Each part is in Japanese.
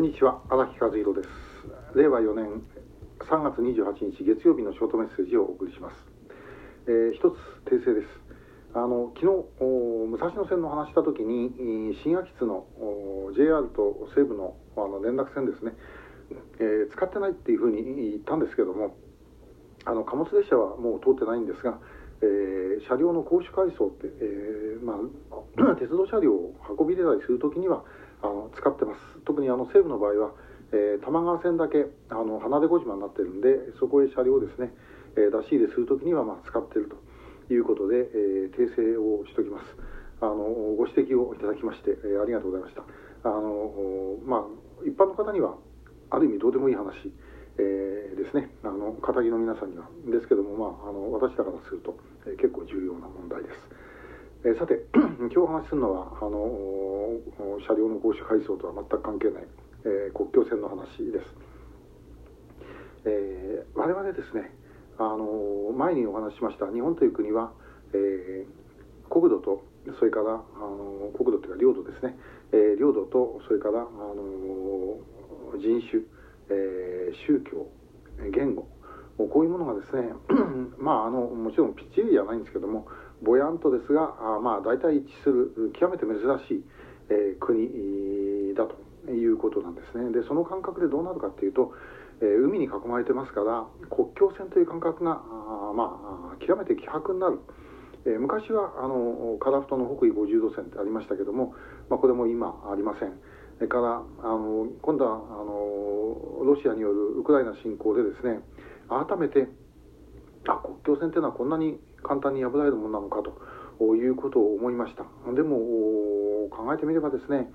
んにちは荒木和弘です。令和4年3月28日月曜日のショートメッセージをお送りします、えー、一つ訂正です。あの昨日武蔵野線の話した時に新秋津の JR と西武のあの連絡線ですね、えー、使ってないっていうふうに言ったんですけどもあの貨物列車はもう通ってないんですが、えー、車両の公主改装って、えーまあ、鉄道車両を運び入れたりする時にはあの使ってます。特にあの西武の場合は、えー、玉川線だけあの花出小島になってるんでそこへ車両ですね、えー、出し入れする時にはまあ使っているということで、えー、訂正をしておきます。あのご指摘をいただきまして、えー、ありがとうございました。あのまあ一般の方にはある意味どうでもいい話えー、ですね。あの肩着の皆さんには。ですけども、まあ、あの私だからすると、えー、結構重要な問題です。えー、さて 今日お話しするのはあの車両の公主改装とは全く関係ない、えー、国境線の話です、えー、我々ですねあの前にお話ししました日本という国は、え、国土とそれからあの国土というか領土ですね、え、領土とそれからあの人種、え、宗教言語。こういうものがですね まああのもちろんぴっちりじゃないんですけどもぼやんとですがあまあ大体一致する極めて珍しい、えー、国だということなんですねでその感覚でどうなるかっていうと、えー、海に囲まれてますから国境線という感覚があまあ極めて希薄になる。えー、昔はあのカラフトの北緯50度線ってありましたけども、まあ、これも今ありませんそれからあの今度はあのロシアによるウクライナ侵攻でですね改めてあ国境線っていうのはこんなに簡単に破られるものなのかということを思いましたでも考えてみればですね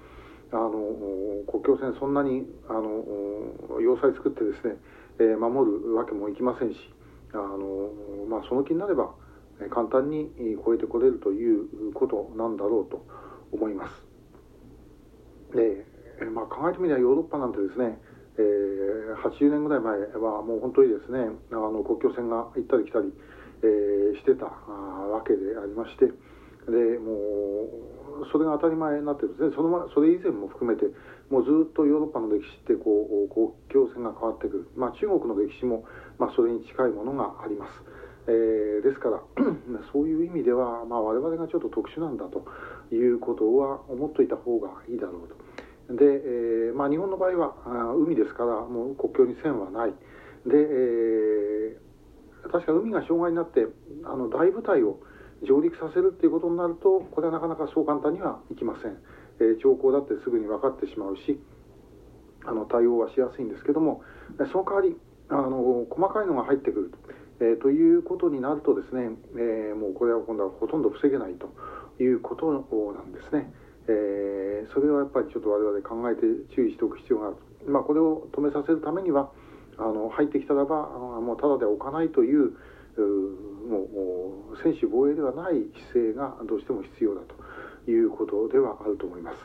あの国境線そんなにあの要塞作ってですね、えー、守るわけもいきませんしあの、まあ、その気になれば簡単に越えてこれるということなんだろうと思います。で、まあ、考えてみればヨーロッパなんてですねえー、80年ぐらい前はもう本当にですねあの国境線が行ったり来たり、えー、してたわけでありましてでもうそれが当たり前になってるんですねそのそれ以前も含めてもうずっとヨーロッパの歴史ってこう国境線が変わってくる、まあ、中国の歴史も、まあ、それに近いものがあります。えー、ですから そういう意味では、まあ、我々がちょっと特殊なんだということは思っといた方がいいだろうと。で、えーまあ、日本の場合はあ海ですからもう国境に線はないで、えー、確か海が障害になってあの大部隊を上陸させるっていうことになるとこれはなかなかそう簡単にはいきません、えー、兆候だってすぐに分かってしまうしあの対応はしやすいんですけどもその代わりあの細かいのが入ってくると,、えー、ということになるとですね、えー、もうこれは今度はほとんど防げないということなんですね。えー、それはやっぱりちょっと我々考えて注意しておく必要がある、まあ、これを止めさせるためにはあの入ってきたらばもうただで置かないというもう専守防衛ではない姿勢がどうしても必要だということではあると思います。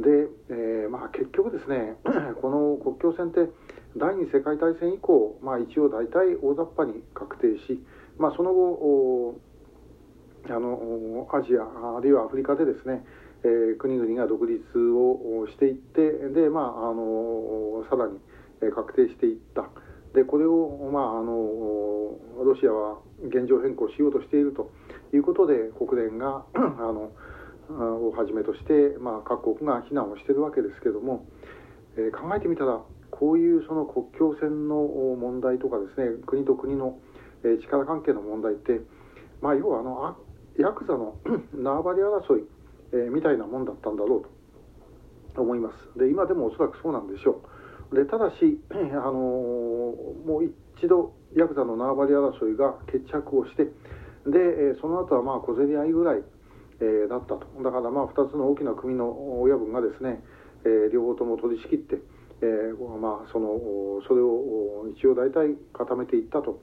で、えー、まあ、結局ですね この国境線って第二次世界大戦以降、まあ、一応大体大雑把に確定し、まあ、その後あのアジアあるいはアフリカでですねえー、国々が独立をしていってで、まあ、あのさらに確定していった。でこれを、まあ、あのロシアは現状変更しようとしているということで国連が あのをはじめとして、まあ、各国が非難をしているわけですけれども、えー、考えてみたらこういうその国境線の問題とかですね国と国の力関係の問題って、まあ、要はあのヤクザの 縄張り争いえー、みたいなもんだったんだろうと思います。で今でもおそらくそうなんでしょう。でただし、あの、もう一度ヤクザの縄張り争いが決着をしてで、その後はまあ小競り合いぐらい、えー、だったとだからまあ2つの大きな組の親分がですね、えー、両方とも取り仕切って、えー、まあそのそれを一応大体固めていったと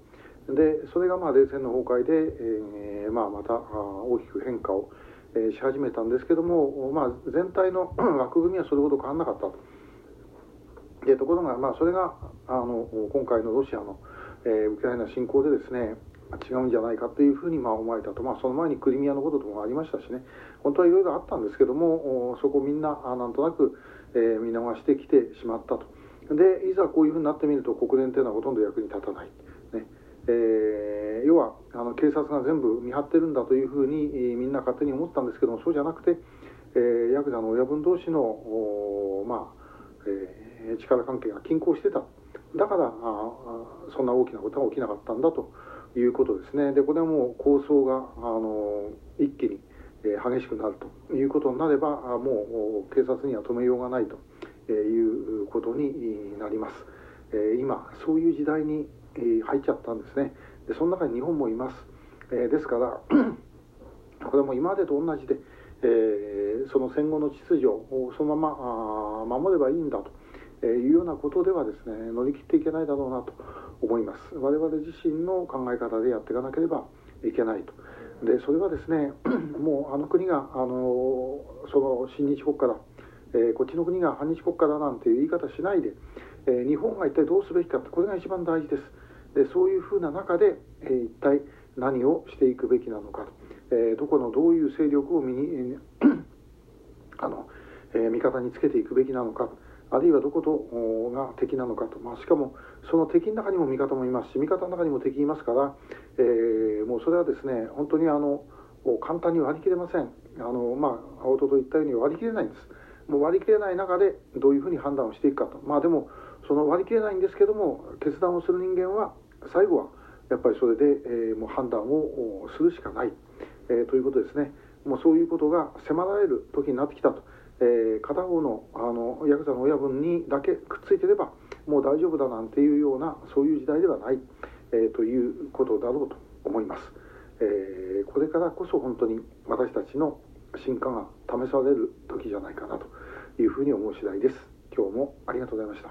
でそれがまあ冷戦の崩壊で、えまあ、また大きく変化をし始めたんですけども、まあ、全体の 枠組みはそれほど変わらなかったと。でところが、まあ、それがあの今回のロシアの、えー、ウクライナ侵攻でですね違うんじゃないかというふうにまあ思われたと、まあ、その前にクリミアのことともありましたしね。本当はいろいろあったんですけどもそこみんななんとなく、えー、見逃してきてしまったと。でいざこういうふうになってみると国連というのはほとんど役に立たない、ね。えー、要はあの警察が全部見張ってるんだというふうに、みんな勝手に思ったんですけどもそうじゃなくて、えー、ヤクザの親分同士のまあえー、力関係が均衡してた。だからあそんな大きなことが起きなかったんだということですね。でこれはもう構想があの一気に、激しくなるということになればもう警察には止めようがないということになります、今そういう時代に入っちゃったんですね。でその中に日本もいます、ですから これも今までと同じで、その戦後の秩序をそのまま守ればいいんだと。えいうようなことではですね乗り切っていけないだろうなと思います。我々自身の考え方でやっていかなければいけないと。でそれはですね もうあの国があのその親日国家だ、えー、こっちの国が反日国家だなんていう言い方しないで、えー、日本が一体どうすべきかってこれが一番大事です。でそういうふうな中で、えー、一体何をしていくべきなのかと。え、どこのどういう勢力を身に、え、あのえー、味方につけていくべきなのかあるいはどことが敵なのかと、まあ、しかもその敵の中にも味方もいますし味方の中にも敵いますから、えー、もうそれはですね本当にあの簡単に割り切れません。あの、まあ、青戸と言ったように割り切れないんです。もう割り切れない中でどういうふうに判断をしていくかと。まあでもその割り切れないんですけども決断をする人間は最後はやっぱりそれで、えー、もう判断をするしかない。えー、ということですね。もうそういうことが迫られる時になってきたと、えー、片方のあのヤクザの親分にだけくっついてればもう大丈夫だなんていうようなそういう時代ではない、えー、ということだろうと思います、えこれからこそ本当に私たちの進化が試される時じゃないかなというふうに思う次第です。今日もありがとうございました。